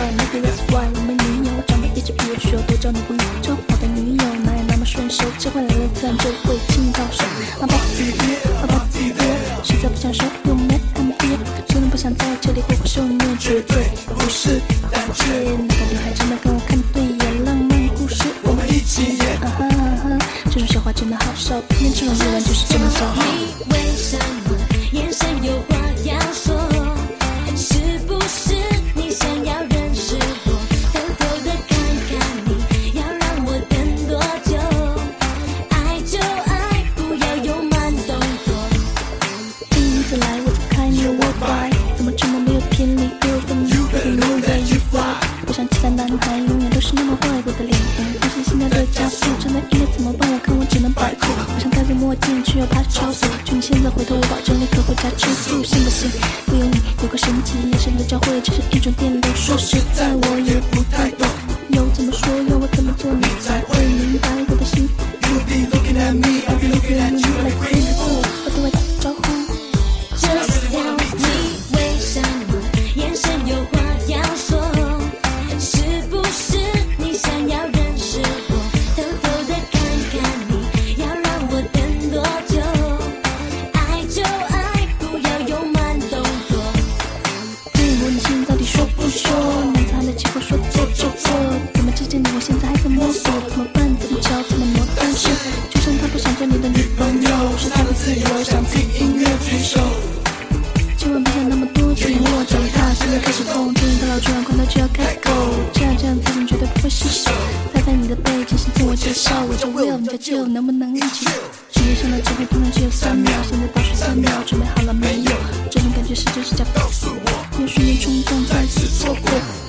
right, maybe that's why 我们女友长得一直比我需要多交女朋友。这我的女友哪有那么顺手，切换来了自然就会亲到手。妈宝弟弟，妈宝弟弟，实在不想说有没 I'm here，真的不想在这里挥挥手，你绝对不是大姐。那个女孩真的跟我看对眼，浪漫故事我们一起演。啊哈啊哈，这种笑话真的好笑，偏偏这种夜晚就是这么笑。你为什么眼神有不像其他男孩，永远都是那么坏，我的脸红，担心心跳的加速，真的应该怎么办？我看我只能摆酷。我想戴着墨镜，却又怕超速。就你现在回头，我保证立刻回家吃素，信不信？不由你，有个神奇眼神的交汇，这是一种电流。说实在，我也不太懂，要怎么说，要我怎么做，你才会明白我的不，想听音乐举手。千万别想那么多，紧握着他，现在开始痛，终于到了，突然快到就要开口。这样这样，自信绝对不会失手。拍拍你的背，进行自我介绍，我叫 Will，你叫 Jill，能不能一起？世界上的机会通常只有三秒，现在倒数三秒，准备好了没有？这种感觉是真是假？告诉我，有瞬间冲动，再次错过。